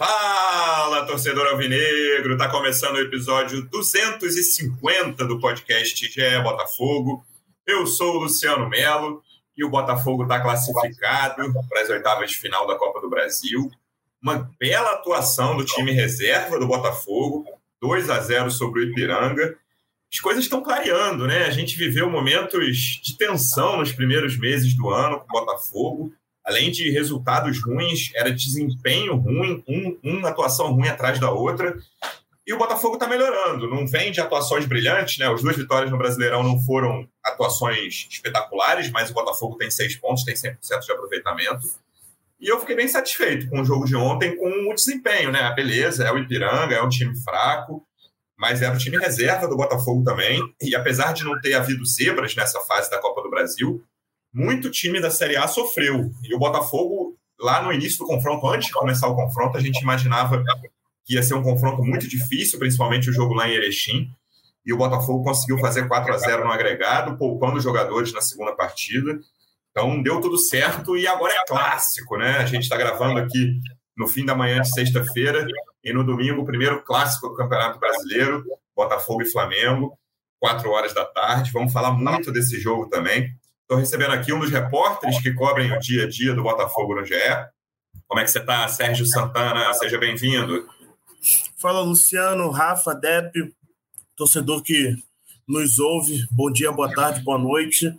Fala, torcedor alvinegro! Tá começando o episódio 250 do podcast GE Botafogo. Eu sou o Luciano Melo e o Botafogo está classificado para as oitavas de final da Copa do Brasil. Uma bela atuação do time reserva do Botafogo, 2 a 0 sobre o Ipiranga. As coisas estão clareando, né? A gente viveu momentos de tensão nos primeiros meses do ano com o Botafogo além de resultados ruins, era desempenho ruim, um, uma atuação ruim atrás da outra. E o Botafogo está melhorando, não vem de atuações brilhantes, né? As duas vitórias no Brasileirão não foram atuações espetaculares, mas o Botafogo tem seis pontos, tem 100% de aproveitamento. E eu fiquei bem satisfeito com o jogo de ontem, com o desempenho, né? A beleza, é o Ipiranga, é um time fraco, mas era o time reserva do Botafogo também. E apesar de não ter havido zebras nessa fase da Copa do Brasil, muito time da Série A sofreu. E o Botafogo, lá no início do confronto, antes de começar o confronto, a gente imaginava que ia ser um confronto muito difícil, principalmente o jogo lá em Erechim. E o Botafogo conseguiu fazer 4 a 0 no agregado, poupando jogadores na segunda partida. Então deu tudo certo e agora é clássico, né? A gente está gravando aqui no fim da manhã de sexta-feira e no domingo o primeiro clássico do Campeonato Brasileiro, Botafogo e Flamengo, 4 horas da tarde. Vamos falar muito desse jogo também. Estou recebendo aqui um dos repórteres que cobrem o dia a dia do Botafogo no GE. Como é que você está, Sérgio Santana? Seja bem-vindo. Fala, Luciano, Rafa, Depp, torcedor que nos ouve. Bom dia, boa tarde, boa noite.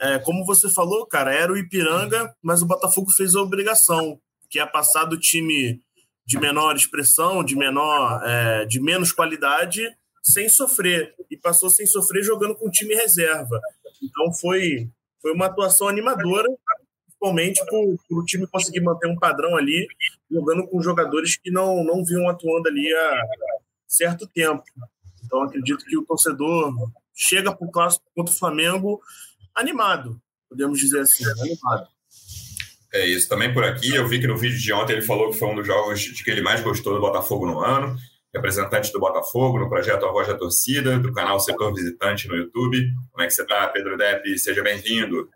É, como você falou, cara, era o Ipiranga, mas o Botafogo fez a obrigação, que é passar do time de menor expressão, de menor, é, de menos qualidade, sem sofrer. E passou sem sofrer jogando com time reserva. Então foi, foi uma atuação animadora, principalmente por, o time conseguir manter um padrão ali, jogando com jogadores que não, não vinham atuando ali há certo tempo. Então acredito que o torcedor chega para o clássico contra o Flamengo animado, podemos dizer assim, animado. É isso, também por aqui. Eu vi que no vídeo de ontem ele falou que foi um dos jogos de que ele mais gostou do Botafogo no ano representante do Botafogo no projeto A Voz da Torcida, do canal Setor Visitante no YouTube. Como é que você está, Pedro Depp? Seja bem-vindo.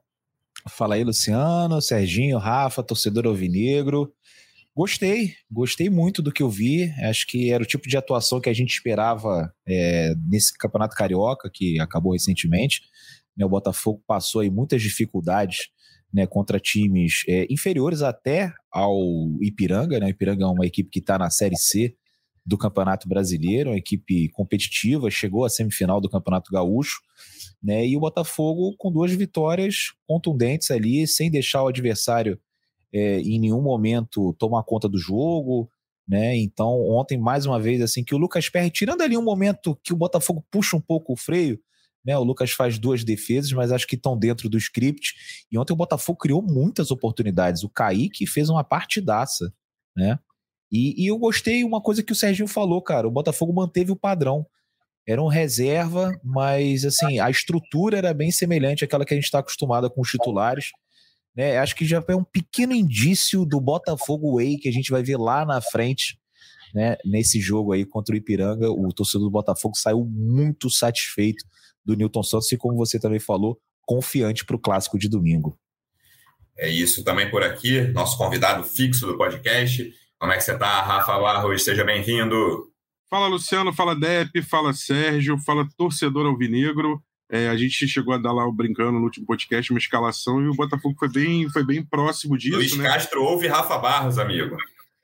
Fala aí, Luciano, Serginho, Rafa, torcedor alvinegro. Gostei, gostei muito do que eu vi. Acho que era o tipo de atuação que a gente esperava é, nesse Campeonato Carioca, que acabou recentemente. Né, o Botafogo passou aí muitas dificuldades né, contra times é, inferiores até ao Ipiranga. Né? O Ipiranga é uma equipe que está na Série C do Campeonato Brasileiro, uma equipe competitiva, chegou à semifinal do Campeonato Gaúcho, né? E o Botafogo com duas vitórias contundentes ali, sem deixar o adversário é, em nenhum momento tomar conta do jogo, né? Então, ontem, mais uma vez, assim, que o Lucas Perry, tirando ali um momento que o Botafogo puxa um pouco o freio, né? O Lucas faz duas defesas, mas acho que estão dentro do script. E ontem o Botafogo criou muitas oportunidades. O Kaique fez uma partidaça, né? E, e, eu gostei uma coisa que o Serginho falou, cara. O Botafogo manteve o padrão. Era um reserva, mas assim, a estrutura era bem semelhante àquela que a gente está acostumado com os titulares. Né? Acho que já é um pequeno indício do Botafogo Way que a gente vai ver lá na frente, né? Nesse jogo aí contra o Ipiranga. O torcedor do Botafogo saiu muito satisfeito do Newton Santos e, como você também falou, confiante para o clássico de domingo. É isso também por aqui, nosso convidado fixo do podcast. Como é que você está, Rafa Barros? Seja bem-vindo. Fala, Luciano. Fala, Depp. Fala, Sérgio. Fala, torcedor alvinegro. É, a gente chegou a dar lá brincando no último podcast uma escalação e o Botafogo foi bem, foi bem próximo disso. Luiz né? Castro ouve Rafa Barros, amigo.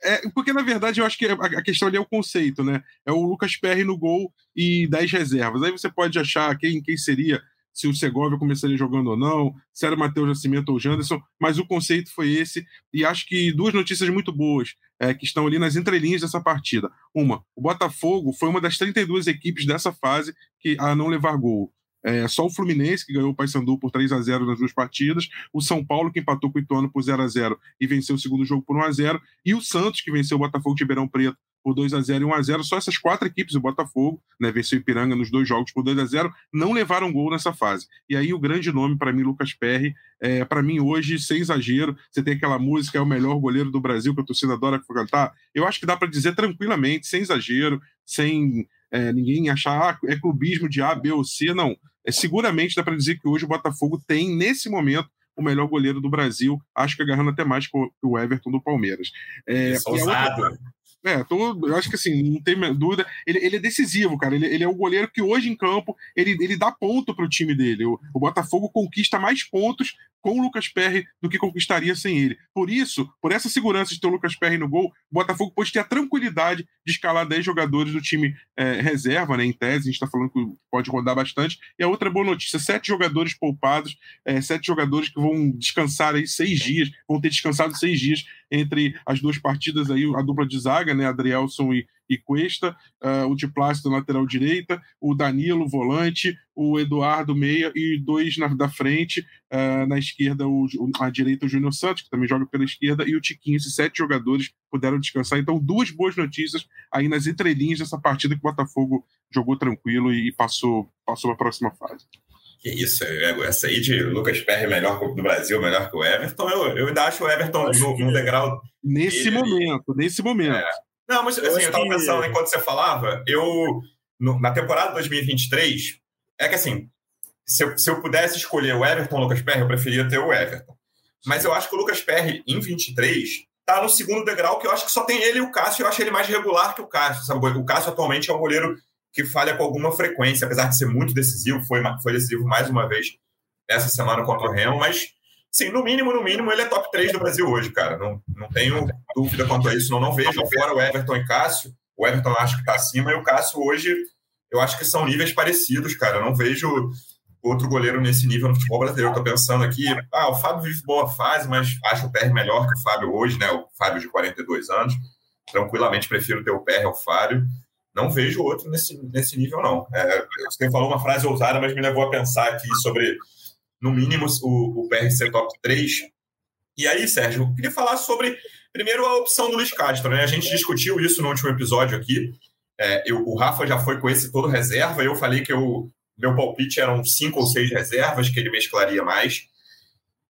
É, porque na verdade eu acho que a questão ali é o conceito, né? É o Lucas Perry no gol e 10 reservas. Aí você pode achar quem, quem seria se o Segovia começaria jogando ou não, se era Matheus Nascimento ou Janderson, mas o conceito foi esse, e acho que duas notícias muito boas é, que estão ali nas entrelinhas dessa partida. Uma, o Botafogo foi uma das 32 equipes dessa fase que a não levar gol. É, só o Fluminense, que ganhou o Paysandu por 3 a 0 nas duas partidas, o São Paulo, que empatou com o Ituano por 0 a 0 e venceu o segundo jogo por 1 a 0 e o Santos, que venceu o Botafogo de Ribeirão Preto por 2 a 0 e 1 a 0 Só essas quatro equipes, o Botafogo, né, venceu o Ipiranga nos dois jogos por 2 a 0 não levaram gol nessa fase. E aí o grande nome para mim, Lucas Perry, é, para mim hoje, sem exagero, você tem aquela música, é o melhor goleiro do Brasil, que a torcida adora cantar. Eu acho que dá para dizer tranquilamente, sem exagero, sem é, ninguém achar ah, é clubismo de A, B ou C, não. É, seguramente dá para dizer que hoje o Botafogo tem, nesse momento, o melhor goleiro do Brasil, acho que agarrando até mais que o Everton do Palmeiras. É, Isso, ousado. Outra... É, tô, eu acho que assim, não tem dúvida. Ele, ele é decisivo, cara. Ele, ele é o goleiro que hoje em campo ele, ele dá ponto pro time dele. O, o Botafogo conquista mais pontos com o Lucas Perry do que conquistaria sem ele. Por isso, por essa segurança de ter o Lucas Perry no gol, o Botafogo pode ter a tranquilidade de escalar 10 jogadores do time é, reserva, né? Em tese, a gente está falando que pode rodar bastante. E a outra boa notícia: sete jogadores poupados, é, sete jogadores que vão descansar aí seis dias, vão ter descansado seis dias entre as duas partidas aí, a dupla de zaga, né? Adrielson e, e Cuesta, uh, o de Plácido lateral direita, o Danilo volante, o Eduardo meia e dois na, da frente, uh, na esquerda, o, à direita o Júnior Santos, que também joga pela esquerda, e o Tiquinho. Esses sete jogadores puderam descansar. Então, duas boas notícias aí nas entrelinhas dessa partida que o Botafogo jogou tranquilo e, e passou, passou para a próxima fase. Que isso, essa aí de Lucas Perry melhor do Brasil, melhor que o Everton, eu, eu ainda acho o Everton no, no degrau. Nesse momento, nesse momento. É. Não, mas assim, eu, eu tava que... pensando enquanto você falava, eu, no, na temporada 2023, é que assim, se eu, se eu pudesse escolher o Everton ou o Lucas Perry, eu preferia ter o Everton. Mas eu acho que o Lucas Perry, em 23, tá no segundo degrau, que eu acho que só tem ele e o Cássio, eu acho ele mais regular que o Cássio. Sabe? O Cássio atualmente é um goleiro que falha com alguma frequência, apesar de ser muito decisivo, foi, foi decisivo mais uma vez essa semana contra o Remo, mas sim, no mínimo, no mínimo, ele é top 3 do Brasil hoje, cara. Não, não tenho dúvida quanto a isso, não, não vejo fora o Everton e Cássio. O Everton eu acho que está acima, e o Cássio hoje eu acho que são níveis parecidos, cara. Eu não vejo outro goleiro nesse nível no futebol brasileiro. Estou pensando aqui, ah, o Fábio vive boa fase, mas acho o PR melhor que o Fábio hoje, né? O Fábio de 42 anos. Tranquilamente prefiro ter o PR ao Fábio não vejo outro nesse, nesse nível, não. É, você falou uma frase ousada, mas me levou a pensar aqui sobre, no mínimo, o, o PRC top 3. E aí, Sérgio, eu queria falar sobre, primeiro, a opção do Luiz Castro. Né? A gente discutiu isso no último episódio aqui. É, eu, o Rafa já foi com esse todo reserva, eu falei que eu, meu palpite eram cinco ou seis reservas, que ele mesclaria mais.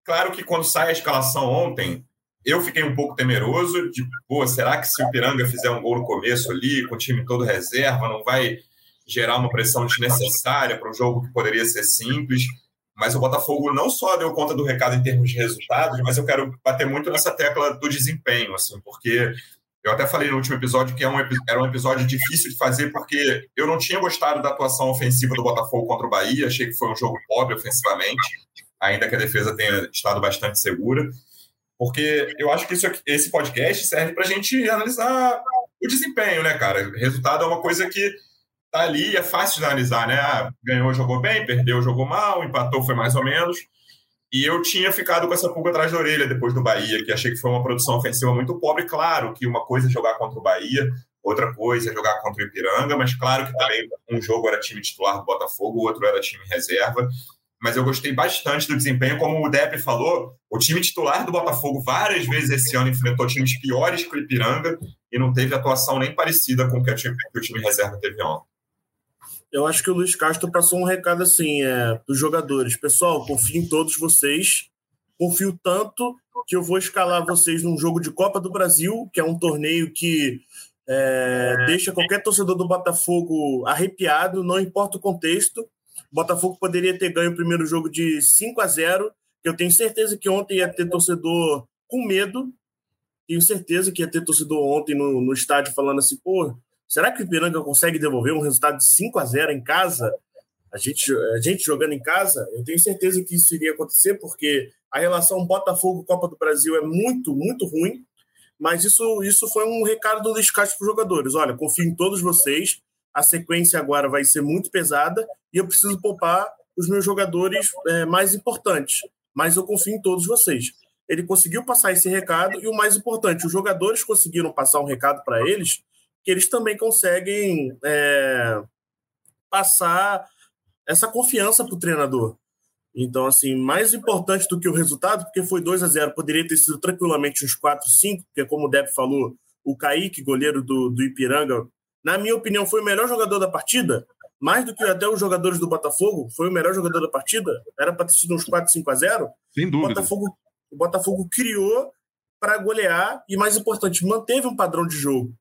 Claro que quando sai a escalação ontem, eu fiquei um pouco temeroso de, pô, será que se o Piranga fizer um gol no começo ali, com o time todo reserva, não vai gerar uma pressão desnecessária para um jogo que poderia ser simples? Mas o Botafogo não só deu conta do recado em termos de resultados, mas eu quero bater muito nessa tecla do desempenho, assim, porque eu até falei no último episódio que é um, era um episódio difícil de fazer, porque eu não tinha gostado da atuação ofensiva do Botafogo contra o Bahia, achei que foi um jogo pobre ofensivamente, ainda que a defesa tenha estado bastante segura. Porque eu acho que isso, esse podcast serve para a gente analisar o desempenho, né, cara? Resultado é uma coisa que tá ali é fácil de analisar, né? Ah, ganhou, jogou bem, perdeu, jogou mal, empatou, foi mais ou menos. E eu tinha ficado com essa pulga atrás da orelha depois do Bahia, que achei que foi uma produção ofensiva muito pobre. Claro que uma coisa é jogar contra o Bahia, outra coisa é jogar contra o Ipiranga, mas claro que também um jogo era time titular do Botafogo, o outro era time reserva mas eu gostei bastante do desempenho. Como o Depp falou, o time titular do Botafogo várias vezes esse ano enfrentou times piores que o Ipiranga e não teve atuação nem parecida com o que, time, que o time reserva teve ontem. Eu acho que o Luiz Castro passou um recado assim é, dos jogadores. Pessoal, confio em todos vocês. Confio tanto que eu vou escalar vocês num jogo de Copa do Brasil, que é um torneio que é, deixa qualquer torcedor do Botafogo arrepiado, não importa o contexto. O Botafogo poderia ter ganho o primeiro jogo de 5 a 0 Eu tenho certeza que ontem ia ter torcedor com medo. Tenho certeza que ia ter torcedor ontem no, no estádio falando assim: pô, será que o Ipiranga consegue devolver um resultado de 5 a 0 em casa? A gente, a gente jogando em casa, eu tenho certeza que isso iria acontecer, porque a relação Botafogo-Copa do Brasil é muito, muito ruim. Mas isso, isso foi um recado do Luiz Castro para os jogadores: olha, confio em todos vocês, a sequência agora vai ser muito pesada e eu preciso poupar os meus jogadores é, mais importantes. Mas eu confio em todos vocês. Ele conseguiu passar esse recado e o mais importante, os jogadores conseguiram passar um recado para eles que eles também conseguem é, passar essa confiança para o treinador. Então, assim, mais importante do que o resultado, porque foi 2 a 0 poderia ter sido tranquilamente uns 4, 5, porque, como o Deb falou, o Kaique, goleiro do, do Ipiranga, na minha opinião, foi o melhor jogador da partida, mais do que até os jogadores do Botafogo, foi o melhor jogador da partida, era para ter sido uns 4, 5 a 0. Sem dúvida. O Botafogo, o Botafogo criou para golear e, mais importante, manteve um padrão de jogo.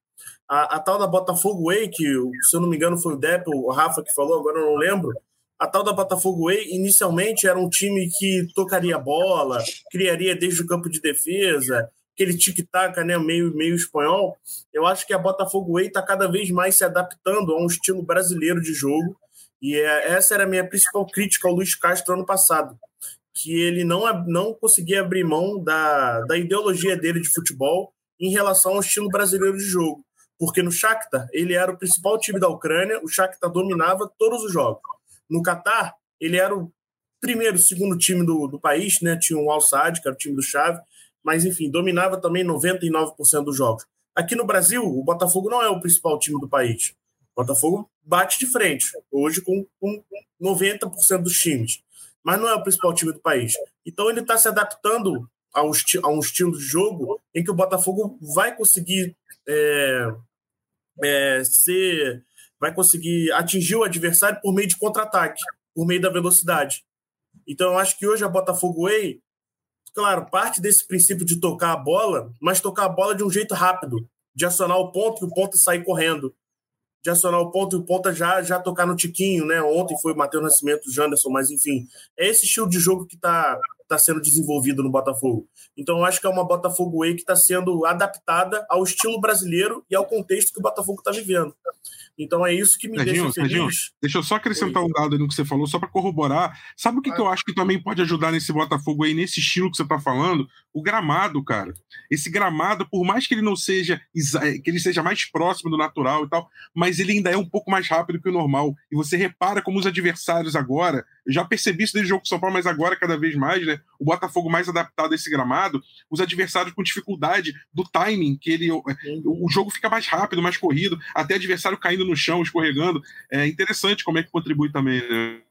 A, a, tal da Botafogo Way, que se eu não me engano foi o Depp, o Rafa que falou, agora eu não lembro. A tal da Botafogo Way, inicialmente era um time que tocaria bola, criaria desde o campo de defesa, aquele tic-tac, né, meio, meio espanhol, eu acho que a Botafogo Way está cada vez mais se adaptando a um estilo brasileiro de jogo. E é, essa era a minha principal crítica ao Luiz Castro ano passado, que ele não, não conseguia abrir mão da, da ideologia dele de futebol em relação ao estilo brasileiro de jogo. Porque no Shakhtar, ele era o principal time da Ucrânia, o Shakhtar dominava todos os jogos. No Catar, ele era o primeiro, segundo time do, do país, né? Tinha o Al Sadd, que era o time do Chave, mas enfim, dominava também 99% dos jogos. Aqui no Brasil, o Botafogo não é o principal time do país. O Botafogo bate de frente, hoje com, com 90% dos times, mas não é o principal time do país. Então ele está se adaptando a um, a um, estilo de jogo em que o Botafogo vai conseguir é, é, ser, vai conseguir atingir o adversário por meio de contra-ataque, por meio da velocidade. Então eu acho que hoje a Botafogo Way claro, parte desse princípio de tocar a bola, mas tocar a bola de um jeito rápido, de acionar o ponto e o ponto sair correndo. De acionar o ponto e o ponta já, já tocar no tiquinho, né? Ontem foi o Matheus Nascimento, o Janderson, mas enfim. É esse estilo de jogo que está tá sendo desenvolvido no Botafogo. Então eu acho que é uma Botafogo Way que está sendo adaptada ao estilo brasileiro e ao contexto que o Botafogo está vivendo. Então é isso que me Serginho, deixa feliz. Serginho, deixa eu só acrescentar Oi. um dado aí no que você falou, só para corroborar. Sabe o que, ah. que eu acho que também pode ajudar nesse Botafogo aí, nesse estilo que você está falando? O gramado, cara. Esse gramado, por mais que ele não seja eh, que ele seja mais próximo do natural e tal, mas ele ainda é um pouco mais rápido que o normal. E você repara como os adversários agora, eu já percebi isso desde o jogo com São Paulo, mas agora cada vez mais, né? O Botafogo mais adaptado a esse gramado, os adversários com dificuldade do timing, que ele. O jogo fica mais rápido, mais corrido, até adversário caindo no chão, escorregando. É interessante como é que contribui também, né?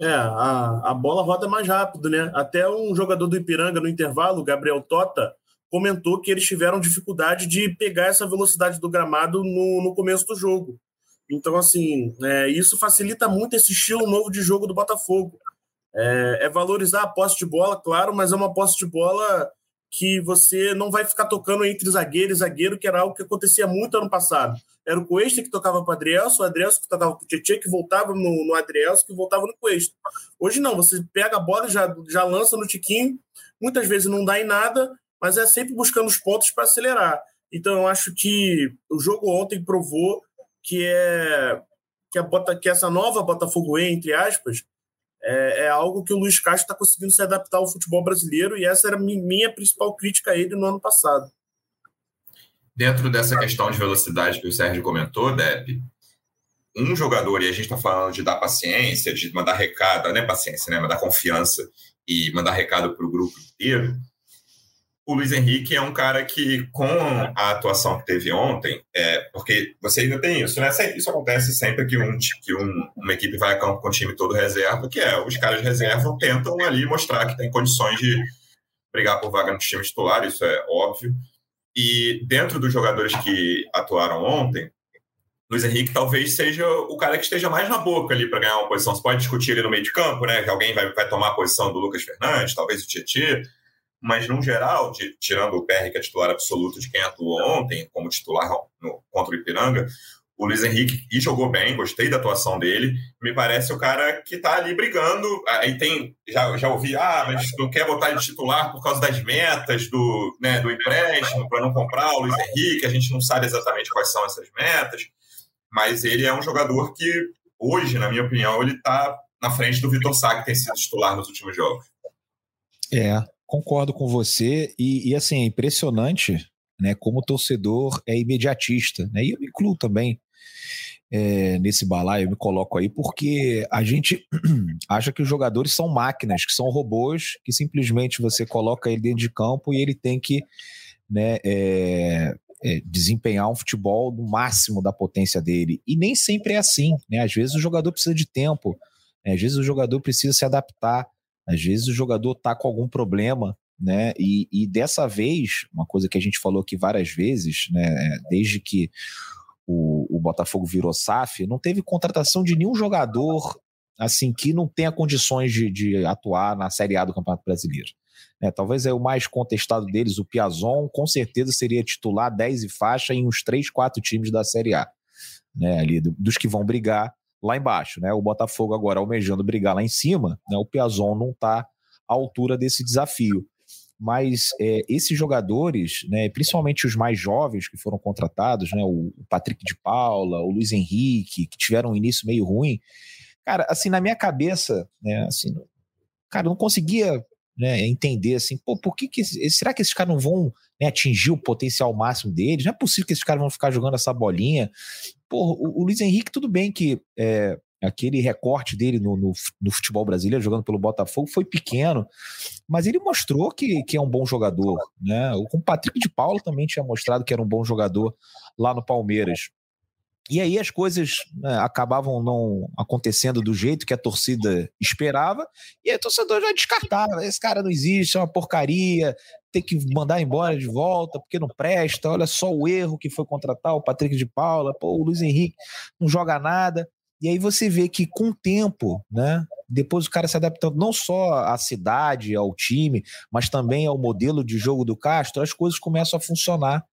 É, a, a bola roda mais rápido, né? Até um jogador do Ipiranga no intervalo, Gabriel Tota, comentou que eles tiveram dificuldade de pegar essa velocidade do gramado no, no começo do jogo. Então, assim, é, isso facilita muito esse estilo novo de jogo do Botafogo. É, é, valorizar a posse de bola, claro, mas é uma posse de bola que você não vai ficar tocando entre zagueiro e zagueiro, que era algo que acontecia muito ano passado. Era o Cuesta que tocava para o Adrielso, o Adrielso que tocava para o Tietchan, que voltava no, no que voltava no Cuesta. Hoje não, você pega a bola, já, já lança no Tiquinho, muitas vezes não dá em nada, mas é sempre buscando os pontos para acelerar. Então eu acho que o jogo ontem provou que é que, a Bota, que essa nova Botafogo E, entre aspas, é, é algo que o Luiz Castro está conseguindo se adaptar ao futebol brasileiro e essa era minha principal crítica a ele no ano passado. Dentro dessa questão de velocidade que o Sérgio comentou, Depp, um jogador, e a gente está falando de dar paciência, de mandar recado, não é paciência, né? Mandar confiança e mandar recado para o grupo inteiro o Luiz Henrique é um cara que, com a atuação que teve ontem, é, porque você ainda tem isso, né? Isso acontece sempre que, um, que um, uma equipe vai a campo com o time todo reserva, que é os caras de reserva tentam ali mostrar que tem condições de brigar por vaga no time titular, isso é óbvio. E dentro dos jogadores que atuaram ontem, Luiz Henrique talvez seja o cara que esteja mais na boca ali para ganhar uma posição. Você pode discutir ali no meio de campo, né? Que alguém vai, vai tomar a posição do Lucas Fernandes, talvez o Tietchan mas no geral, tirando o PR, que é titular absoluto de quem atuou ontem, como titular no, contra o Ipiranga, o Luiz Henrique e jogou bem, gostei da atuação dele. Me parece o cara que está ali brigando. Aí tem, já, já ouvi, ah, mas não quer botar ele titular por causa das metas do, né, do empréstimo para não comprar o Luiz Henrique. A gente não sabe exatamente quais são essas metas, mas ele é um jogador que hoje, na minha opinião, ele está na frente do Vitor Sá, que tem sido titular nos últimos jogos. É, Concordo com você e, e, assim é impressionante, né? Como o torcedor é imediatista, né? E eu me incluo também é, nesse balaio, eu me coloco aí porque a gente acha que os jogadores são máquinas, que são robôs, que simplesmente você coloca ele dentro de campo e ele tem que, né? É, é, desempenhar um futebol no máximo da potência dele. E nem sempre é assim, né? Às vezes o jogador precisa de tempo, né? às vezes o jogador precisa se adaptar. Às vezes o jogador está com algum problema, né? E, e, dessa vez, uma coisa que a gente falou aqui várias vezes, né? Desde que o, o Botafogo virou SAF, não teve contratação de nenhum jogador assim que não tenha condições de, de atuar na Série A do Campeonato Brasileiro. É, talvez é o mais contestado deles, o Piazon, com certeza seria titular 10 e faixa em uns 3, 4 times da Série A. Né, ali, dos que vão brigar lá embaixo, né? O Botafogo agora almejando brigar lá em cima, né? O Piazon não está à altura desse desafio. mas é, esses jogadores, né, principalmente os mais jovens que foram contratados, né, o Patrick de Paula, o Luiz Henrique, que tiveram um início meio ruim, cara, assim, na minha cabeça, né, assim, cara, eu não conseguia né, entender assim, pô, por que, que será que esses caras não vão né, atingir o potencial máximo deles? Não é possível que esses caras vão ficar jogando essa bolinha. Pô, o, o Luiz Henrique, tudo bem que é, aquele recorte dele no, no, no, futebol brasileiro, jogando pelo Botafogo, foi pequeno, mas ele mostrou que, que é um bom jogador. Né? O Patrick de Paula também tinha mostrado que era um bom jogador lá no Palmeiras. E aí as coisas né, acabavam não acontecendo do jeito que a torcida esperava, e aí o torcedor já descartava: esse cara não existe, é uma porcaria, tem que mandar embora de volta porque não presta. Olha só o erro que foi contratar o Patrick de Paula, pô, o Luiz Henrique não joga nada. E aí você vê que com o tempo, né, depois o cara se adaptando não só à cidade, ao time, mas também ao modelo de jogo do Castro, as coisas começam a funcionar.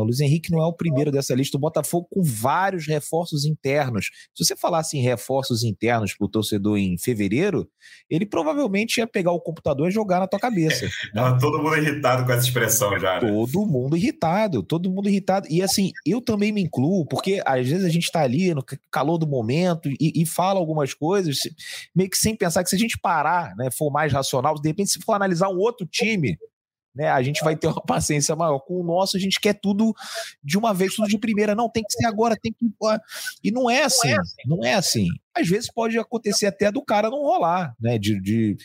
O Luiz Henrique não é o primeiro dessa lista. O Botafogo com vários reforços internos. Se você falasse em reforços internos para o torcedor em fevereiro, ele provavelmente ia pegar o computador e jogar na tua cabeça. Né? todo mundo irritado com essa expressão já. Né? Todo mundo irritado, todo mundo irritado. E assim, eu também me incluo, porque às vezes a gente está ali no calor do momento e, e, fala algumas coisas, meio que sem pensar que se a gente parar, né, for mais racional, de repente, se for analisar um outro time né? A gente vai ter uma paciência maior. Com o nosso, a gente quer tudo de uma vez, tudo de primeira. Não, tem que ser agora, tem que. E não é assim, não é assim. Às vezes pode acontecer até do cara não rolar, né? De, de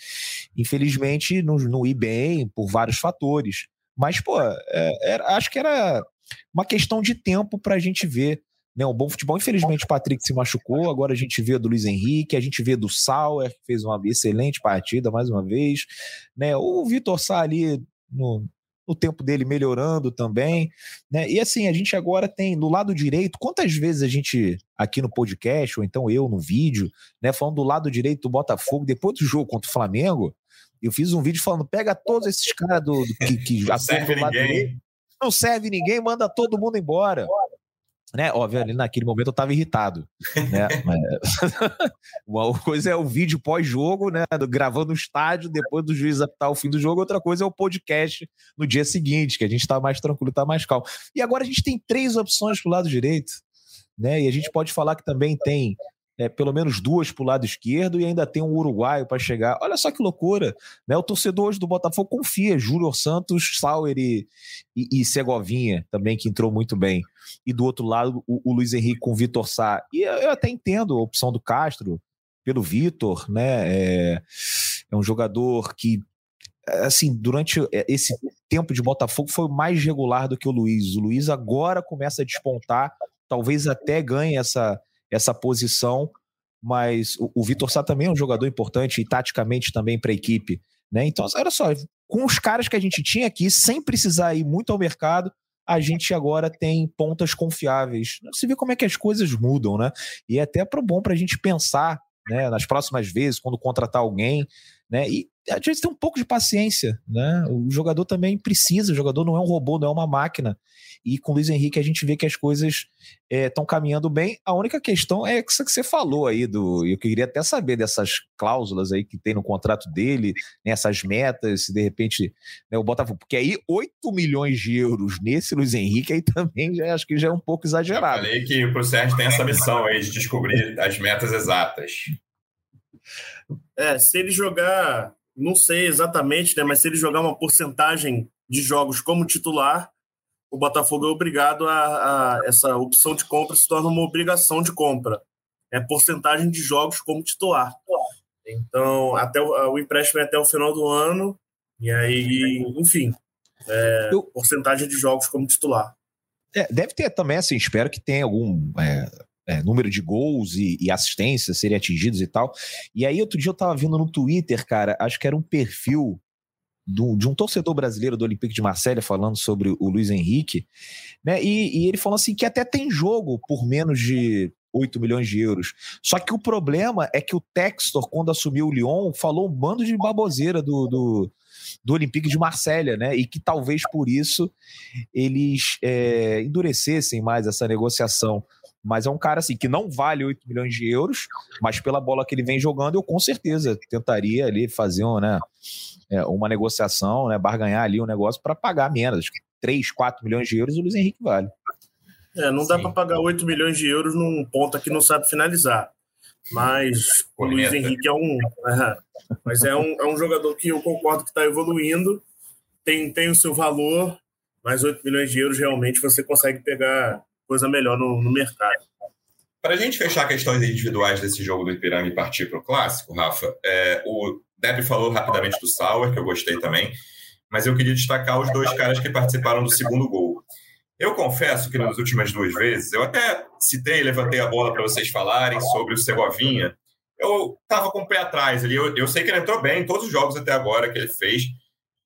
infelizmente, não, não ir bem por vários fatores. Mas, pô, é, era, acho que era uma questão de tempo para a gente ver né, um bom futebol. Infelizmente, o Patrick se machucou. Agora a gente vê do Luiz Henrique, a gente vê do Sauer, que fez uma excelente partida mais uma vez. Né, o Vitor Sá ali no, no tempo dele melhorando também, né? E assim, a gente agora tem no lado direito, quantas vezes a gente aqui no podcast, ou então eu no vídeo, né, falando do lado direito do Botafogo, depois do jogo contra o Flamengo, eu fiz um vídeo falando: pega todos esses caras do, do, que, que não serve ninguém. Direito, não serve ninguém, manda todo mundo embora né? Óbvio, ali naquele momento eu estava irritado, né? Uma coisa é o vídeo pós-jogo, né? Gravando no estádio, depois do juiz apitar o fim do jogo, outra coisa é o podcast no dia seguinte, que a gente está mais tranquilo, está mais calmo. E agora a gente tem três opções pro lado direito, né? E a gente pode falar que também tem é, pelo menos duas para o lado esquerdo e ainda tem um uruguaio para chegar. Olha só que loucura. Né? O torcedor hoje do Botafogo confia. Júnior Santos, Sauer e, e, e, Segovinha também, que entrou muito bem. E do outro lado, o, o Luiz Henrique com Vitor Sá. E eu, eu até entendo a opção do Castro pelo Vitor, né? É, é um jogador que assim, durante esse tempo de Botafogo foi mais regular do que o Luiz. O Luiz agora começa a despontar, talvez até ganhe essa, essa posição, mas o, o Vitor Sá também é um jogador importante e taticamente também para a equipe. Né? Então, olha só, com os caras que a gente tinha aqui, sem precisar ir muito ao mercado, a gente agora tem pontas confiáveis. Você vê como é que as coisas mudam, né? E é até pro bom para a gente pensar né, nas próximas vezes, quando contratar alguém, né? E às vezes tem um pouco de paciência, né? O jogador também precisa, o jogador não é um robô, não é uma máquina. E com o Luiz Henrique a gente vê que as coisas estão é, caminhando bem. A única questão é isso que você falou aí do. Eu queria até saber dessas cláusulas aí que tem no contrato dele, né, essas metas, se de repente né, o Botafogo. Porque aí 8 milhões de euros nesse Luiz Henrique aí também já, acho que já é um pouco exagerado. Eu falei que o Sérgio tem essa missão aí de descobrir as metas exatas. É, se ele jogar, não sei exatamente, né, mas se ele jogar uma porcentagem de jogos como titular, o Botafogo é obrigado a, a, essa opção de compra se torna uma obrigação de compra. É porcentagem de jogos como titular. Então, até o, o empréstimo é até o final do ano, e aí, enfim, é, porcentagem de jogos como titular. É, deve ter também, assim, espero que tenha algum é, é, número de gols e, e assistências serem atingidos e tal. E aí, outro dia eu tava vendo no Twitter, cara, acho que era um perfil do, de um torcedor brasileiro do Olympique de Marselha falando sobre o Luiz Henrique, né? E, e, ele falou assim que até tem jogo por menos de 8 milhões de euros. Só que o problema é que o Textor, quando assumiu o Lyon, falou um bando de baboseira do, do, do Olympique de Marselha, né? E que talvez por isso eles é, endurecessem mais essa negociação. Mas é um cara assim que não vale 8 milhões de euros, mas pela bola que ele vem jogando, eu com certeza tentaria ali fazer um, né, é, uma negociação, né, barganhar ali um negócio para pagar menos. 3, 4 milhões de euros o Luiz Henrique vale. É, não dá para pagar 8 milhões de euros num ponta que não sabe finalizar. Mas o Luiz Henrique é um. É, mas é um, é um jogador que eu concordo que está evoluindo, tem, tem o seu valor, mas 8 milhões de euros realmente você consegue pegar coisa melhor no, no mercado. Para a gente fechar questões individuais desse jogo do Ipiranga e partir para o clássico, Rafa, é, o Deb falou rapidamente do Sauer, que eu gostei também, mas eu queria destacar os dois caras que participaram do segundo gol. Eu confesso que nas últimas duas vezes, eu até citei, levantei a bola para vocês falarem sobre o Segovinha. Eu estava com o pé atrás ali. Eu, eu, sei que ele entrou bem em todos os jogos até agora que ele fez,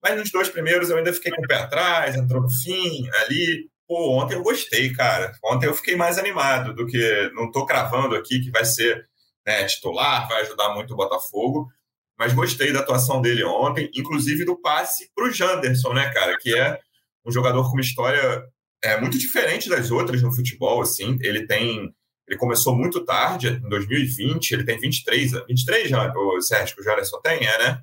mas nos dois primeiros eu ainda fiquei com o pé atrás, entrou no fim ali. Pô, ontem eu gostei, cara. Ontem eu fiquei mais animado do que. Não estou cravando aqui que vai ser né, titular, vai ajudar muito o Botafogo, mas gostei da atuação dele ontem, inclusive do passe para o Janderson, né, cara, que é um jogador com uma história é muito diferente das outras no futebol, assim. Ele tem. Ele começou muito tarde, em 2020, ele tem 23 anos. 23 já, o Sérgio, que o Jalerson tem, é, né?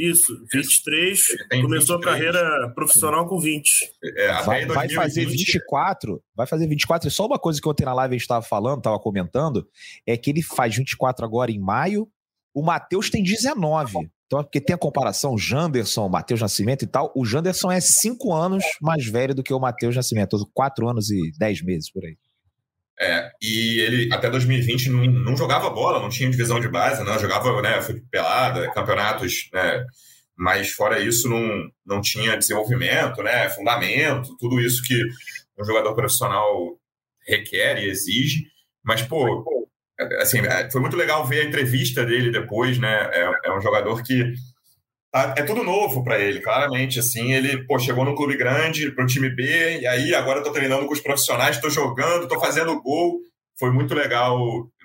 Isso, 23. Começou 23. a carreira profissional com 20. É, vai, vai, fazer 24, vai fazer 24. E só uma coisa que ontem na live a gente estava falando, estava comentando, é que ele faz 24 agora em maio, o Matheus tem 19. Então, porque tem a comparação, Janderson, Matheus Nascimento e tal. O Janderson é cinco anos mais velho do que o Matheus Nascimento, quatro anos e dez meses por aí. É, e ele até 2020 não, não, jogava bola, não tinha divisão de base, não jogava né, pelada, campeonatos, né, mas fora isso não, não tinha desenvolvimento, né, fundamento, tudo isso que um jogador profissional requer e exige. Mas, pô, assim, é, foi muito legal ver a entrevista dele depois, né? É, é um jogador que é tudo novo para ele, claramente. Assim, ele pô, chegou num clube grande, para o time B, e aí agora estou treinando com os profissionais, estou jogando, estou fazendo gol. Foi muito legal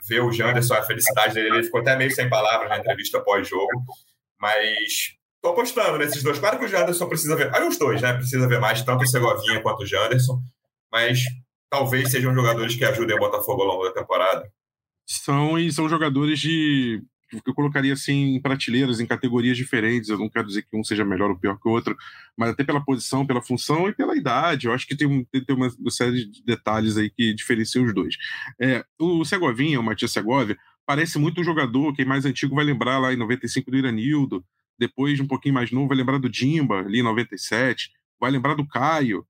ver o Janderson, a felicidade dele. Ele ficou até meio sem palavras na entrevista pós-jogo, mas estou apostando nesses dois. Claro que o Janderson precisa ver, aí os dois, né? Precisa ver mais, tanto o Segovinha quanto o Janderson, mas talvez sejam jogadores que ajudem o Botafogo ao longo da temporada são e são jogadores de eu colocaria assim em prateleiras, em categorias diferentes. Eu não quero dizer que um seja melhor ou pior que o outro, mas até pela posição, pela função e pela idade. Eu acho que tem, tem uma, série de detalhes aí que diferenciam os dois. É, o Segovinha, o Matias Segovia, parece muito um jogador, quem mais antigo vai lembrar lá em 95 do Iranildo, depois um pouquinho mais novo vai lembrar do Dimba, ali em 97, vai lembrar do Caio,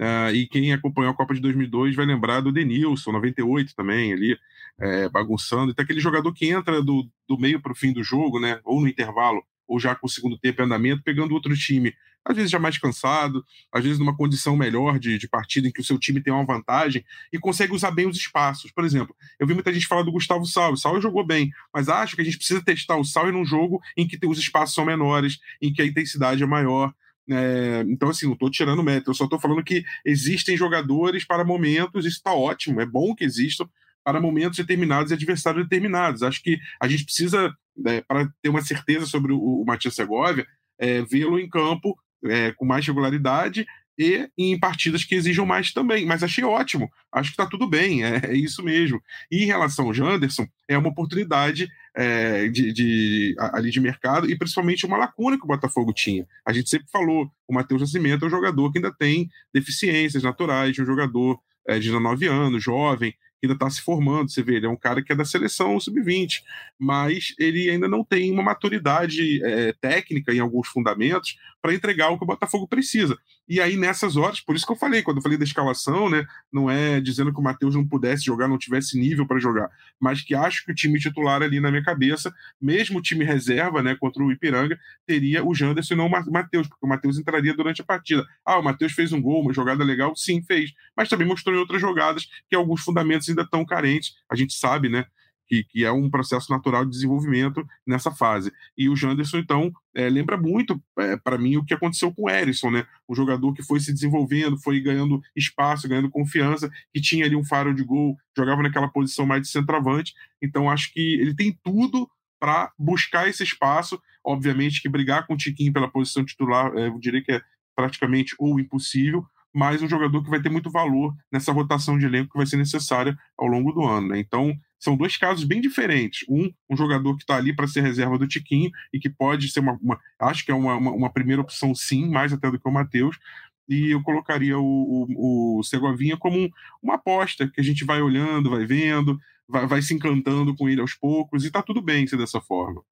Uh, e quem acompanhou a Copa de 2002 vai lembrar do Denilson, 98 também, ali, é, bagunçando. Então, aquele jogador que entra do, do meio para o fim do jogo, né, ou no intervalo, ou já com o segundo tempo em andamento, pegando outro time, às vezes já mais cansado, às vezes numa condição melhor de, de partida em que o seu time tem uma vantagem e consegue usar bem os espaços. Por exemplo, eu vi muita gente falar do Gustavo Sal, Sal jogou bem, mas acho que a gente precisa testar o Sal em um jogo em que os espaços são menores, em que a intensidade é maior. É, então, assim, não estou tirando mérito, eu só estou falando que existem jogadores para momentos, isso está ótimo, é bom que existam para momentos determinados e adversários determinados. Acho que a gente precisa, é, para ter uma certeza sobre o, o Matias Segovia, é, vê-lo em campo é, com mais regularidade e em partidas que exijam mais também. Mas achei ótimo, acho que está tudo bem, é, é, isso mesmo. E em relação ao Janderson, é uma oportunidade é, de, de, ali de mercado e principalmente uma lacuna que o Botafogo tinha. A gente sempre falou, o Matheus Nascimento é um jogador que ainda tem deficiências naturais, de um jogador é, de 19 anos, jovem, ainda está se formando, você vê, ele é um cara que é da seleção sub-20, mas ele ainda não tem uma maturidade é, técnica em alguns fundamentos para entregar o que o Botafogo precisa. E aí, nessas horas, por isso que eu falei, quando eu falei da escalação, né, não é dizendo que o Matheus não pudesse jogar, não tivesse nível para jogar, mas que acho que o time titular ali na minha cabeça, mesmo o time reserva, né, contra o Ipiranga, teria o Janderson e não o Matheus, porque o Matheus entraria durante a partida. Ah, o Matheus fez um gol, uma jogada legal, sim, fez, mas também mostrou em outras jogadas que alguns fundamentos ainda estão carentes, a gente sabe, né, que, que é um processo natural de desenvolvimento nessa fase. E o Janderson, então, é, lembra muito, é, para mim, o que aconteceu com o Erisson, né? Um jogador que foi se desenvolvendo, foi ganhando espaço, ganhando confiança, que tinha ali um faro de gol, jogava naquela posição mais de centroavante. Então, acho que ele tem tudo para buscar esse espaço. Obviamente que brigar com o Tiquinho pela posição titular, é, eu diria que é praticamente ou impossível, mas um jogador que vai ter muito valor nessa rotação de elenco que vai ser necessária ao longo do ano. Né? Então, são dois casos bem diferentes. Um, um jogador que está ali para ser reserva do Tiquinho e que pode ser uma. uma acho que é uma, uma, uma, primeira opção, sim, mais até do que o Matheus. E eu colocaria o, o, o Segovinha como um, uma aposta que a gente vai olhando, vai vendo, vai, vai se encantando com ele aos poucos, e está tudo bem ser dessa forma.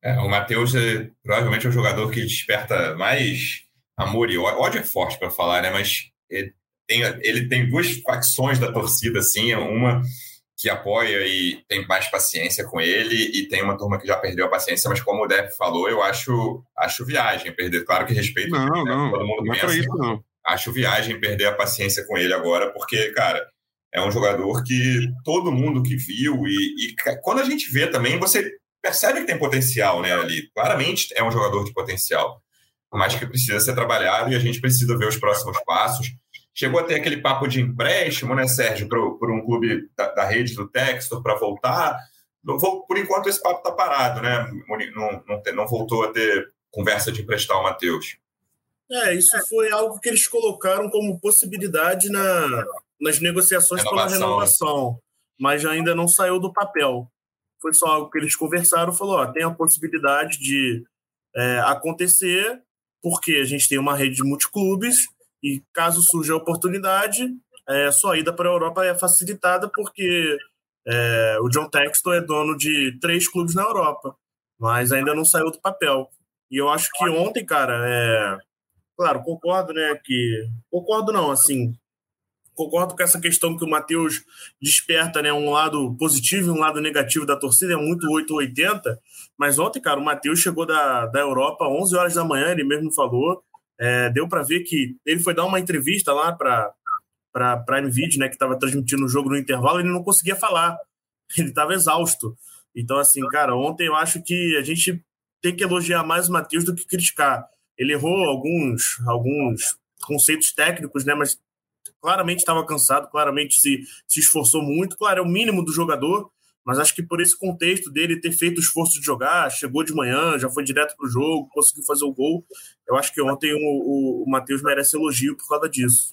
É, o Matheus é, provavelmente é o jogador que desperta mais amor e ódio. Ódio é forte para falar, né? Mas ele tem, ele tem duas facções da torcida, assim. Uma que apoia e tem mais paciência com ele, e tem uma turma que já perdeu a paciência, mas como o Depp falou, eu acho, acho viagem perder. Claro que respeito não, né? não, todo mundo não pensa. É isso, não. Acho viagem perder a paciência com ele agora, porque, cara, é um jogador que todo mundo que viu, e, e quando a gente vê também, você percebe que tem potencial né, ali. Claramente é um jogador de potencial, mas que precisa ser trabalhado e a gente precisa ver os próximos passos. Chegou a ter aquele papo de empréstimo, né, Sérgio, por um clube da, da rede do Textor para voltar. Por enquanto, esse papo está parado, né? Não, não, não, voltou a ter conversa de emprestar o Matheus. É, isso foi algo que eles colocaram como possibilidade na, nas negociações renovação. pela renovação, mas ainda não saiu do papel. Foi só algo que eles conversaram, falou, ó, tem a possibilidade de é, acontecer, porque a gente tem uma rede de multiclubes, e caso surja a oportunidade, é, sua ida para a Europa é facilitada porque é, o John Textor é dono de três clubes na Europa, mas ainda não saiu do papel. E eu acho que ontem, cara, é... claro, concordo, né, que... Concordo não, assim, concordo com essa questão que o Matheus desperta, né? Um lado positivo e um lado negativo da torcida, é muito 880. Mas ontem, cara, o Matheus chegou da, da Europa 11 horas da manhã, ele mesmo falou. É, deu para ver que ele foi dar uma entrevista lá para para Prime Video, né, que estava transmitindo o jogo no intervalo, ele não conseguia falar. Ele estava exausto. Então, assim, cara, ontem eu acho que a gente tem que elogiar mais o Matheus do que criticar. Ele errou alguns, alguns conceitos técnicos, né, mas claramente estava cansado, claramente se, se esforçou muito. Claro, é o mínimo do jogador, mas acho que por esse contexto dele ter feito o esforço de jogar, chegou de manhã, já foi direto para o jogo, conseguiu fazer o gol. Eu acho que ontem o, o, o Matheus merece elogio por causa disso.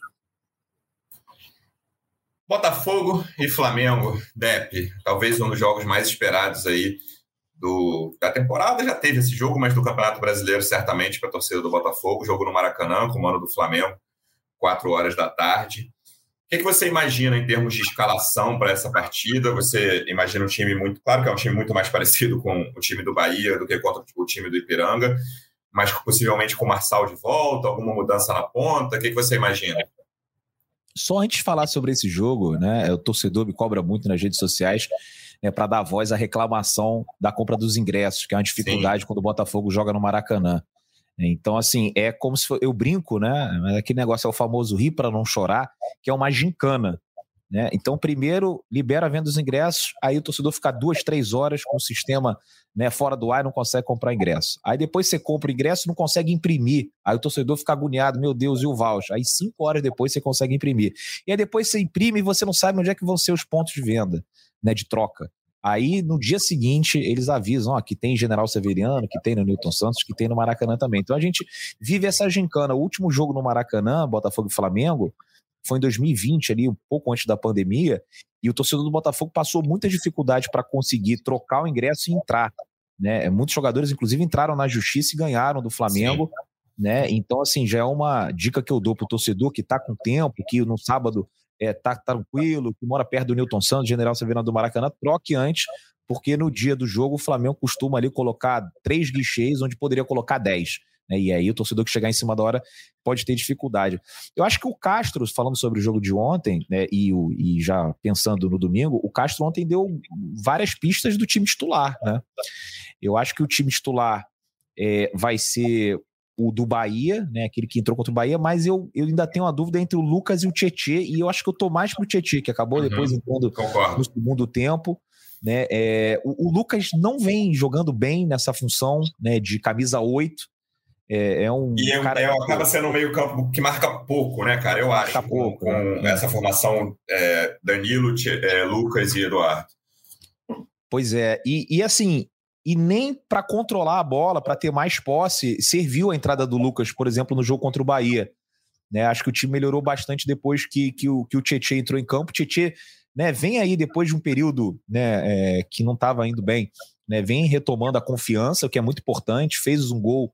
Botafogo e Flamengo, Dep, talvez um dos jogos mais esperados aí do, da temporada. Já teve esse jogo, mas do Campeonato Brasileiro, certamente, para a torcida do Botafogo. Jogo no Maracanã, com o mano do Flamengo quatro horas da tarde. O que, que você imagina em termos de escalação para essa partida? Você imagina um time muito. Claro que é um time muito mais parecido com o time do Bahia do que contra o time do Ipiranga, mas possivelmente com o Marçal de volta, alguma mudança na ponta. O que, que você imagina? Só antes de falar sobre esse jogo, né? O torcedor me cobra muito nas redes sociais né, para dar voz à reclamação da compra dos ingressos, que é uma dificuldade Sim. quando o Botafogo joga no Maracanã. Então, assim, é como se eu brinco, né? Aquele negócio é o famoso rir para não chorar, que é uma gincana. Né? Então, primeiro, libera a venda dos ingressos, aí o torcedor fica duas, três horas com o sistema né, fora do ar e não consegue comprar ingresso. Aí depois você compra o ingresso não consegue imprimir. Aí o torcedor fica agoniado, meu Deus, e o voucher? Aí cinco horas depois você consegue imprimir. E aí depois você imprime e você não sabe onde é que vão ser os pontos de venda, né, de troca. Aí, no dia seguinte, eles avisam ó, que tem General Severiano, que tem no Newton Santos, que tem no Maracanã também. Então a gente vive essa gincana. O último jogo no Maracanã, Botafogo e Flamengo, foi em 2020, ali, um pouco antes da pandemia, e o torcedor do Botafogo passou muita dificuldade para conseguir trocar o ingresso e entrar. Né? Muitos jogadores, inclusive, entraram na justiça e ganharam do Flamengo. Né? Então, assim, já é uma dica que eu dou para o torcedor que está com tempo, que no sábado é, tá tranquilo, que mora perto do Newton Santos, General Severiano do Maracanã, troque antes, porque no dia do jogo o Flamengo costuma ali colocar três guichês onde poderia colocar dez. Né? E aí o torcedor que chegar em cima da hora pode ter dificuldade. Eu acho que o Castro, falando sobre o jogo de ontem, né, e, o, e já pensando no domingo, o Castro ontem deu várias pistas do time titular. Né? Eu acho que o time titular é, vai ser o do Bahia, né? Aquele que entrou contra o Bahia, mas eu, eu ainda tenho uma dúvida entre o Lucas e o Tietê, e eu acho que eu tô mais pro Tietê, que acabou uhum, depois entrando no segundo tempo. Né? É, o, o, Lucas não vem jogando bem nessa função né, de camisa 8. É, é um e é, cara é, acaba sendo um meio campo que marca pouco, né, cara? Eu acho. Pouco. Com, com né? essa formação é, Danilo, é, Lucas e Eduardo. Pois é, e, e assim, e nem para controlar a bola, para ter mais posse, serviu a entrada do Lucas, por exemplo, no jogo contra o Bahia. Né? Acho que o time melhorou bastante depois que, que o, que o Tietchan entrou em campo. Tietchan né, vem aí depois de um período né, é, que não estava indo bem, né, vem retomando a confiança, o que é muito importante. Fez um gol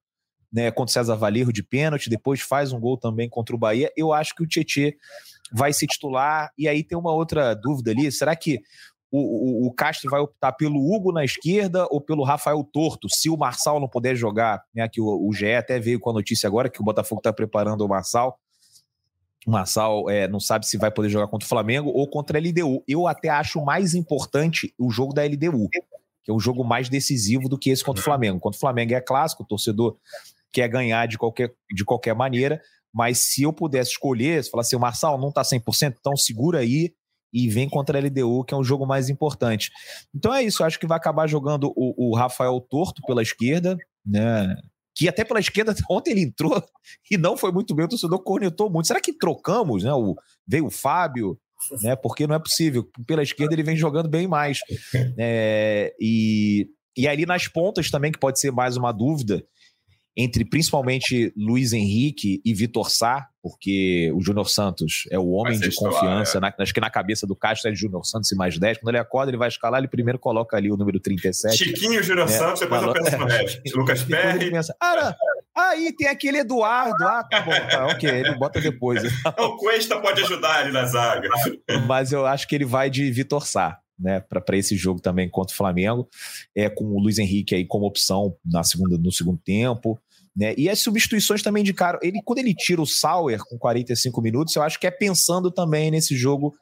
né, contra o César Valerro de pênalti, depois faz um gol também contra o Bahia. Eu acho que o Tietchan vai ser titular. E aí tem uma outra dúvida ali: será que o, o, Castro vai optar pelo Hugo na esquerda ou pelo Rafael Torto, se o Marçal não puder jogar, né? Que o, o GE até veio com a notícia agora que o Botafogo está preparando o Marçal. O Marçal é, não sabe se vai poder jogar contra o Flamengo ou contra a LDU. Eu até acho mais importante o jogo da LDU, que é um jogo mais decisivo do que esse contra o Flamengo. Contra o Flamengo é clássico, o torcedor quer ganhar de qualquer, de qualquer maneira, mas se eu pudesse escolher, se falar assim, o Marçal não está 100%, então segura aí e vem contra a LDU, que é um jogo mais importante. Então é isso, acho que vai acabar jogando o, o Rafael Torto pela esquerda, né? Que até pela esquerda, ontem ele entrou e não foi muito bem, o torcedor cornetou muito. Será que trocamos, né? O, veio o Fábio, né? Porque não é possível. Pela esquerda ele vem jogando bem mais. É, e, e ali nas pontas também, que pode ser mais uma dúvida, entre principalmente Luiz Henrique e Vitor Sá, porque o Júnior Santos é o homem de confiança, é. na, acho que na cabeça do Castro é Júnior Santos e mais 10. Quando ele acorda, ele vai escalar, ele primeiro coloca ali o número 37. Chiquinho, Júnior é, Santos, depois eu penso no resto. Lucas Perry. Pensa, ah, aí tem aquele Eduardo. Ah, tá bom, tá, ok, ele bota depois. o Cuesta pode ajudar ali na zaga. Mas eu acho que ele vai de Vitor Sá né, para esse jogo também contra o Flamengo, é com o Luiz Henrique aí como opção na segunda, no segundo tempo. Né? E as substituições também de cara. Ele, quando ele tira o Sauer com 45 minutos, eu acho que é pensando também nesse jogo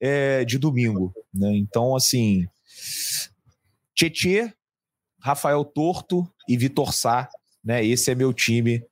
é, de domingo. Né? Então, assim, Tietê, Rafael Torto e Vitor Sá, né? Esse é meu time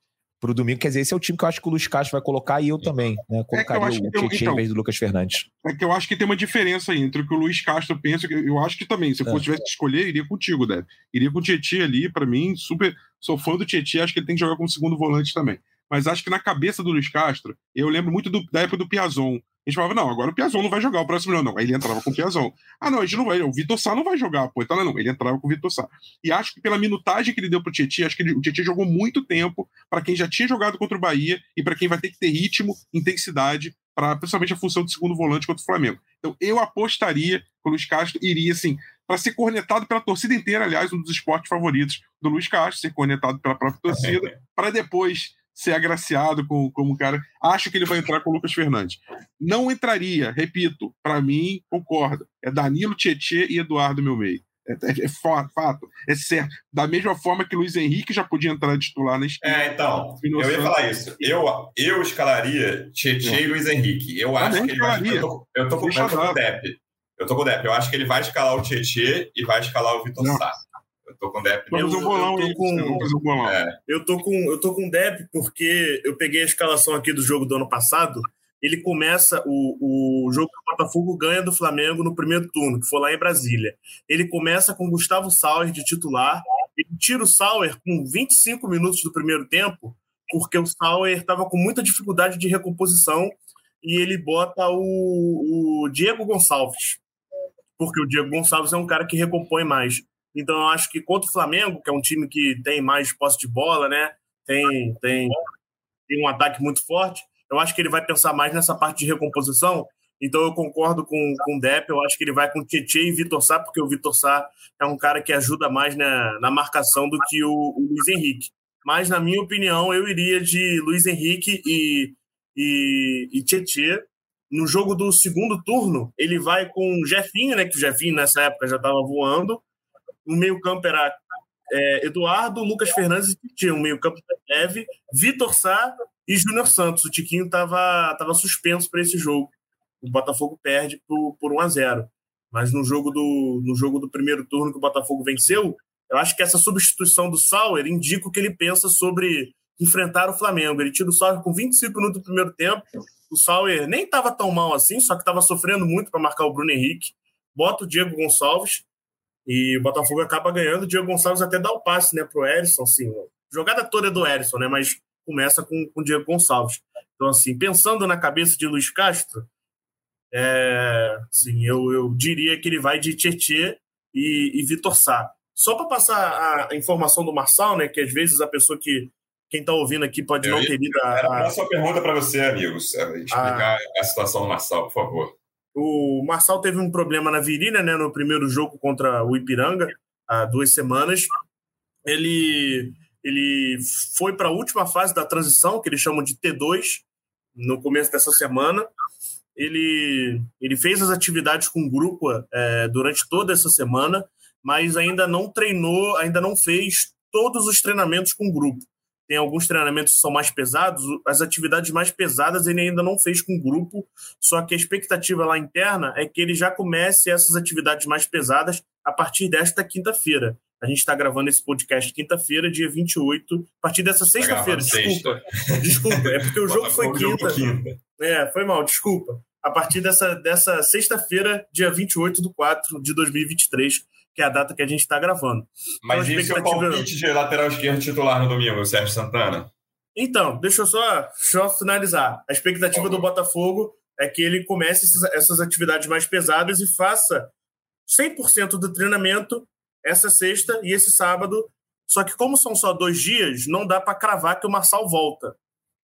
para o domingo. Quer dizer, esse é o time que eu acho que o Luiz Castro vai colocar e eu também, né? Colocaria é o Tietchan então, em vez do Lucas Fernandes. É que eu acho que tem uma diferença aí entre o que o Luiz Castro pensa. Eu acho que também, se eu fosse, é. tivesse que escolher, iria contigo, Débora. Iria com o Tietchan ali, para mim, super. Sou fã do Tietchan, acho que ele tem que jogar como segundo volante também. Mas acho que na cabeça do Luiz Castro, eu lembro muito do, da época do Piazon. A gente falava, não, agora o Piazon não vai jogar o próximo ano, não. Aí ele entrava com o Piazon. Ah, não, a gente não vai, o Vitor Sá não vai jogar, pô. Então, não, ele entrava com o Vitor Sá. E acho que pela minutagem que ele deu pro Tietchan, acho que ele, o Tietchan jogou muito tempo para quem já tinha jogado contra o Bahia e para quem vai ter que ter ritmo, intensidade, para principalmente a função de segundo volante contra o Flamengo. Então, eu apostaria que o Luiz Castro iria, assim, para ser cornetado pela torcida inteira, aliás, um dos esportes favoritos do Luiz Castro, ser cornetado pela própria torcida, para depois ser agraciado com, como cara. Acho que ele vai entrar com o Lucas Fernandes. Não entraria, repito, para mim, concorda. É Danilo, Tietê e Eduardo meu meio. É, é, é, fato, é certo. Da mesma forma que Luiz Henrique já podia entrar titular na esquerda. É, então, eu ia falar isso. Eu, eu escalaria Tietê e Luiz Henrique. Eu acho que ele vai. Eu tô, eu tô com, eu tô com o Depp. Eu tô com o Depp. Eu acho que ele vai escalar o Tietê e vai escalar o Vitor Sá. Eu tô com Dep. Vamos um bolão, eu tô com, um. É. Eu tô com eu tô com Dep porque eu peguei a escalação aqui do jogo do ano passado. Ele começa o, o jogo do Botafogo ganha do Flamengo no primeiro turno, que foi lá em Brasília. Ele começa com Gustavo Sauer de titular. Ele tira o Sauer com 25 minutos do primeiro tempo, porque o Sauer estava com muita dificuldade de recomposição e ele bota o, o Diego Gonçalves, porque o Diego Gonçalves é um cara que recompõe mais. Então, eu acho que contra o Flamengo, que é um time que tem mais posse de bola, né? Tem, tem, tem um ataque muito forte. Eu acho que ele vai pensar mais nessa parte de recomposição. Então, eu concordo com, com o Depp. Eu acho que ele vai com Tietchan e Vitor Sá, porque o Vitor Sá é um cara que ajuda mais na, na marcação do que o, o Luiz Henrique. Mas, na minha opinião, eu iria de Luiz Henrique e, e, e Tietchan. No jogo do segundo turno, ele vai com o Jefinho, né? Que o Jefinho nessa época já estava voando o meio-campo era é, Eduardo, Lucas Fernandes e Tiquinho. O meio-campo Neve, Vitor Sá e Júnior Santos. O Tiquinho estava tava suspenso para esse jogo. O Botafogo perde por, por 1 a 0 Mas no jogo, do, no jogo do primeiro turno que o Botafogo venceu, eu acho que essa substituição do Sauer indica o que ele pensa sobre enfrentar o Flamengo. Ele tira o Sauer com 25 minutos do primeiro tempo. O Sauer nem estava tão mal assim, só que estava sofrendo muito para marcar o Bruno Henrique. Bota o Diego Gonçalves e o Botafogo acaba ganhando. O Diego Gonçalves até dá o passe né, para o Erisson. Assim, jogada toda é do Erisson, né, mas começa com, com o Diego Gonçalves. Então, assim, pensando na cabeça de Luiz Castro, é, assim, eu, eu diria que ele vai de Tietê e, e Vitor Sá. Só para passar a informação do Marçal, né, que às vezes a pessoa que, quem está ouvindo aqui pode eu não ter lido a. Era a sua pergunta para você, amigos. Explicar a... a situação do Marçal, por favor. O Marçal teve um problema na virilha, né, no primeiro jogo contra o Ipiranga, há duas semanas. Ele, ele foi para a última fase da transição, que eles chamam de T2, no começo dessa semana. Ele, ele fez as atividades com o grupo é, durante toda essa semana, mas ainda não treinou, ainda não fez todos os treinamentos com o grupo tem alguns treinamentos que são mais pesados, as atividades mais pesadas ele ainda não fez com o grupo, só que a expectativa lá interna é que ele já comece essas atividades mais pesadas a partir desta quinta-feira. A gente está gravando esse podcast quinta-feira, dia 28, a partir dessa tá sexta-feira, desculpa. Sexta. Desculpa, é porque o jogo foi quinta. quinta. É, foi mal, desculpa. A partir dessa, dessa sexta-feira, dia 28 de 4 de 2023, que é a data que a gente está gravando. Mas então, expectativa... seu palpite de lateral esquerdo titular no domingo, Sérgio Santana? Então, deixa eu só, só finalizar. A expectativa do Botafogo é que ele comece essas atividades mais pesadas e faça 100% do treinamento essa sexta e esse sábado. Só que como são só dois dias, não dá para cravar que o Marçal volta.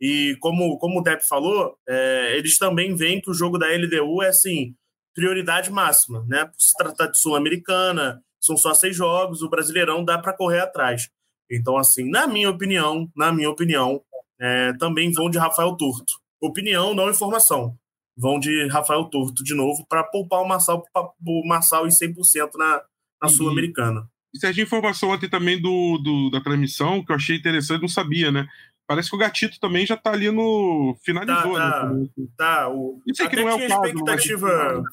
E como, como o Depp falou, é, eles também veem que o jogo da LDU é assim, prioridade máxima, né? Por se tratar de Sul-Americana, são só seis jogos, o Brasileirão dá para correr atrás. Então, assim, na minha opinião, na minha opinião, é, também vão de Rafael Torto. Opinião, não informação. Vão de Rafael Torto de novo para poupar o Marçal, o Marçal em 100% na, na Sul-Americana. E Sérgio, informação ontem também do, do, da transmissão, que eu achei interessante, não sabia, né? Parece que o Gatito também já tá ali no. Finalizou, tá, tá, né? Tá. O... Isso aqui não é o caso, expectativa.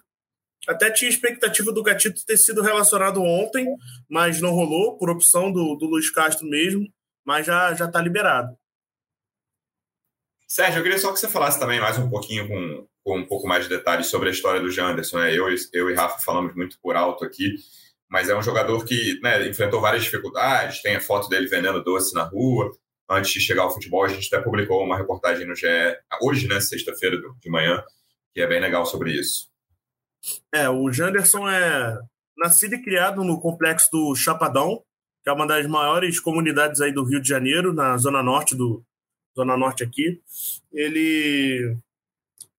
Até tinha expectativa do Gatito ter sido relacionado ontem, mas não rolou, por opção do, do Luiz Castro mesmo, mas já está liberado. Sérgio, eu queria só que você falasse também mais um pouquinho com, com um pouco mais de detalhes sobre a história do Janderson. Né? Eu, eu e Rafa falamos muito por alto aqui, mas é um jogador que né, enfrentou várias dificuldades, tem a foto dele vendendo doce na rua. Antes de chegar ao futebol, a gente até publicou uma reportagem no GE, hoje, né, sexta-feira de manhã, que é bem legal sobre isso. É, o Janderson é nascido e criado no complexo do Chapadão, que é uma das maiores comunidades aí do Rio de Janeiro, na zona norte do zona norte aqui. Ele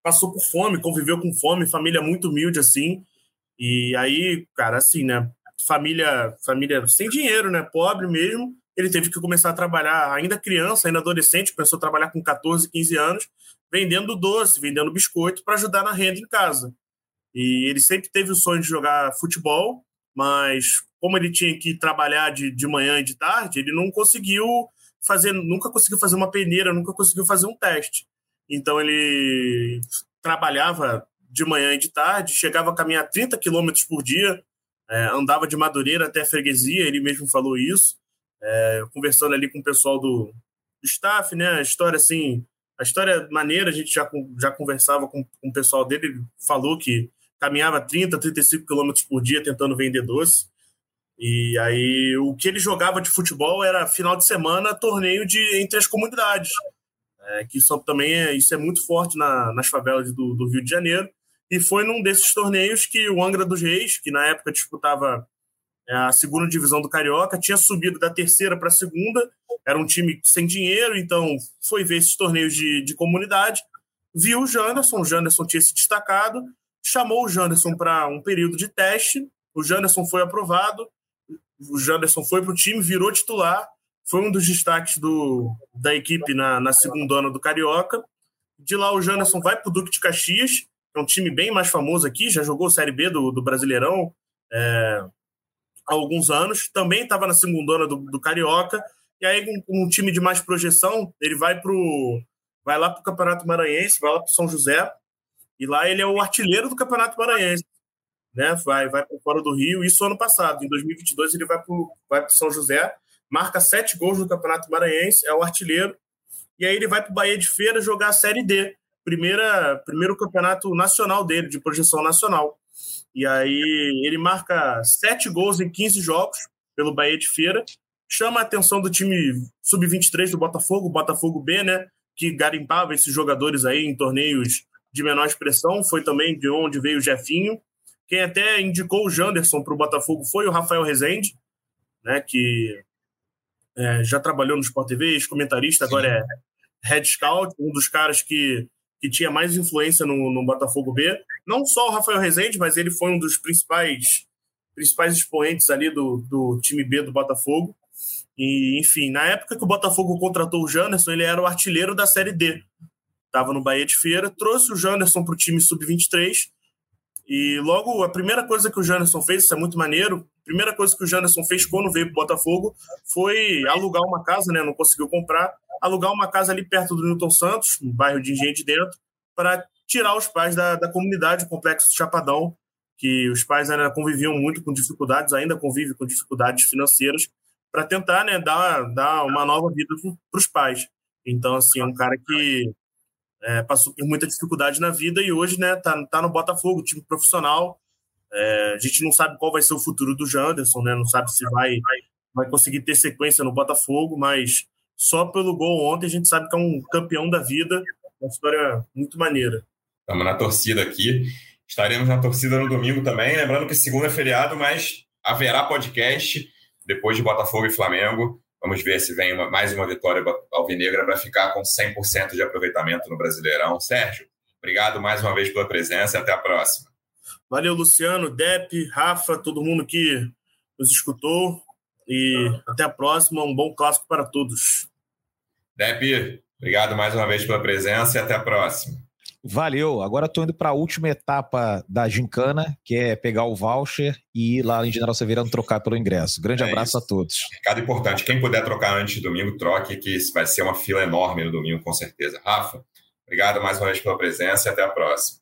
passou por fome, conviveu com fome, família muito humilde assim. E aí, cara, assim, né, família, família sem dinheiro, né, pobre mesmo. Ele teve que começar a trabalhar ainda criança, ainda adolescente, começou a trabalhar com 14, 15 anos, vendendo doce, vendendo biscoito para ajudar na renda em casa. E ele sempre teve o sonho de jogar futebol, mas como ele tinha que trabalhar de, de manhã e de tarde, ele não conseguiu fazer, nunca conseguiu fazer uma peneira, nunca conseguiu fazer um teste. Então ele trabalhava de manhã e de tarde, chegava a caminhar 30 quilômetros por dia, é, andava de Madureira até a freguesia, ele mesmo falou isso, é, conversando ali com o pessoal do, do staff, né? A história assim, a história é maneira, a gente já, já conversava com, com o pessoal dele, ele falou que caminhava 30, 35 quilômetros por dia tentando vender doce. E aí o que ele jogava de futebol era final de semana, torneio de entre as comunidades. É, que isso também é, isso é muito forte na, nas favelas do, do, Rio de Janeiro. E foi num desses torneios que o Angra dos Reis, que na época disputava é, a segunda divisão do Carioca, tinha subido da terceira para a segunda. Era um time sem dinheiro, então foi ver esses torneios de, de comunidade. Viu o Janderson, o Janderson tinha se destacado, chamou o Janderson para um período de teste. O Janderson foi aprovado, o Janderson foi para o time, virou titular, foi um dos destaques do, da equipe na, na segunda ano do Carioca. De lá, o Janderson vai para o Duque de Caxias, que é um time bem mais famoso aqui, já jogou Série B do, do Brasileirão é, há alguns anos. Também estava na segunda ano do, do Carioca. E aí, com um time de mais projeção, ele vai, pro, vai lá para o Campeonato Maranhense, vai lá para São José, e lá ele é o artilheiro do Campeonato Maranhense. Né? Vai, vai para fora do Rio. Isso ano passado. Em 2022 ele vai para vai São José, marca sete gols no Campeonato Maranhense, é o artilheiro. E aí ele vai para o Bahia de Feira jogar a Série D. Primeira, primeiro campeonato nacional dele, de projeção nacional. E aí ele marca sete gols em 15 jogos pelo Bahia de Feira. Chama a atenção do time sub-23 do Botafogo, Botafogo B, né? Que garimpava esses jogadores aí em torneios de menor expressão, foi também de onde veio o Jefinho. Quem até indicou o Janderson para o Botafogo foi o Rafael Rezende, né, que é, já trabalhou no Sport TV, comentarista, agora é head scout, um dos caras que, que tinha mais influência no, no Botafogo B. Não só o Rafael Rezende, mas ele foi um dos principais, principais expoentes ali do, do time B do Botafogo. E, enfim, na época que o Botafogo contratou o Janderson, ele era o artilheiro da Série D. Estava no Bahia de Feira, trouxe o Janderson para o time sub-23. E logo, a primeira coisa que o Janderson fez, isso é muito maneiro, a primeira coisa que o Janderson fez quando veio para o Botafogo foi alugar uma casa, né? Não conseguiu comprar, alugar uma casa ali perto do Newton Santos, no bairro de Engenho de Dentro, para tirar os pais da, da comunidade, o Complexo Chapadão, que os pais ainda conviviam muito com dificuldades, ainda convivem com dificuldades financeiras, para tentar né, dar, dar uma nova vida para os pais. Então, assim, é um cara que é, passou por muita dificuldade na vida e hoje né, tá, tá no Botafogo, time profissional. É, a gente não sabe qual vai ser o futuro do Janderson, né? não sabe se vai, vai conseguir ter sequência no Botafogo, mas só pelo gol ontem a gente sabe que é um campeão da vida, uma história muito maneira. Estamos na torcida aqui. Estaremos na torcida no domingo também. Lembrando que segunda é feriado, mas haverá podcast depois de Botafogo e Flamengo. Vamos ver se vem uma, mais uma vitória alvinegra para ficar com 100% de aproveitamento no Brasileirão. Sérgio, obrigado mais uma vez pela presença e até a próxima. Valeu, Luciano, Dep, Rafa, todo mundo que nos escutou. E até a próxima. Um bom clássico para todos. Dep, obrigado mais uma vez pela presença e até a próxima. Valeu. Agora estou indo para a última etapa da gincana, que é pegar o voucher e ir lá em General Severiano trocar pelo ingresso. Grande é abraço isso. a todos. Recado importante: quem puder trocar antes do domingo, troque, que vai ser uma fila enorme no domingo, com certeza. Rafa, obrigado mais uma vez pela presença e até a próxima.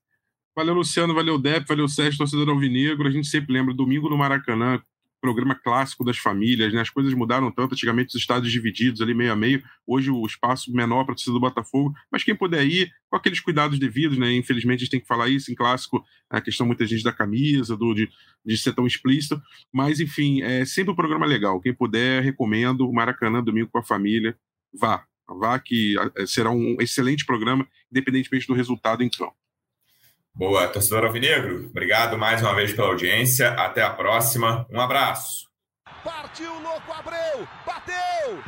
Valeu, Luciano, valeu, Dep, valeu, Sérgio, torcedor alvinegro. A gente sempre lembra, domingo no Maracanã, programa clássico das famílias, né? As coisas mudaram tanto, antigamente os estados divididos ali meio a meio, hoje o espaço menor para a torcida do Botafogo, mas quem puder ir, com aqueles cuidados devidos, né? Infelizmente a gente tem que falar isso em clássico, a questão muita gente da camisa, do, de, de ser tão explícito, mas enfim, é sempre um programa legal. Quem puder, recomendo, Maracanã, domingo com a família, vá, vá que é, será um excelente programa, independentemente do resultado em campo. Boa, torcedor Alvinegro, obrigado mais uma vez pela audiência. Até a próxima. Um abraço. Partiu, louco, Abreu! Bateu!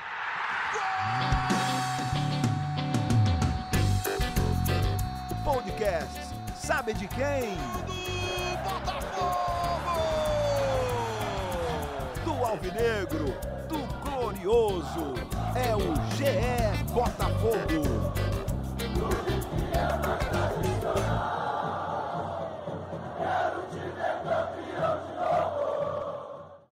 Gol! Podcast Sabe de quem? Do Botafogo! Do Alvinegro, do Glorioso. É o GE Botafogo.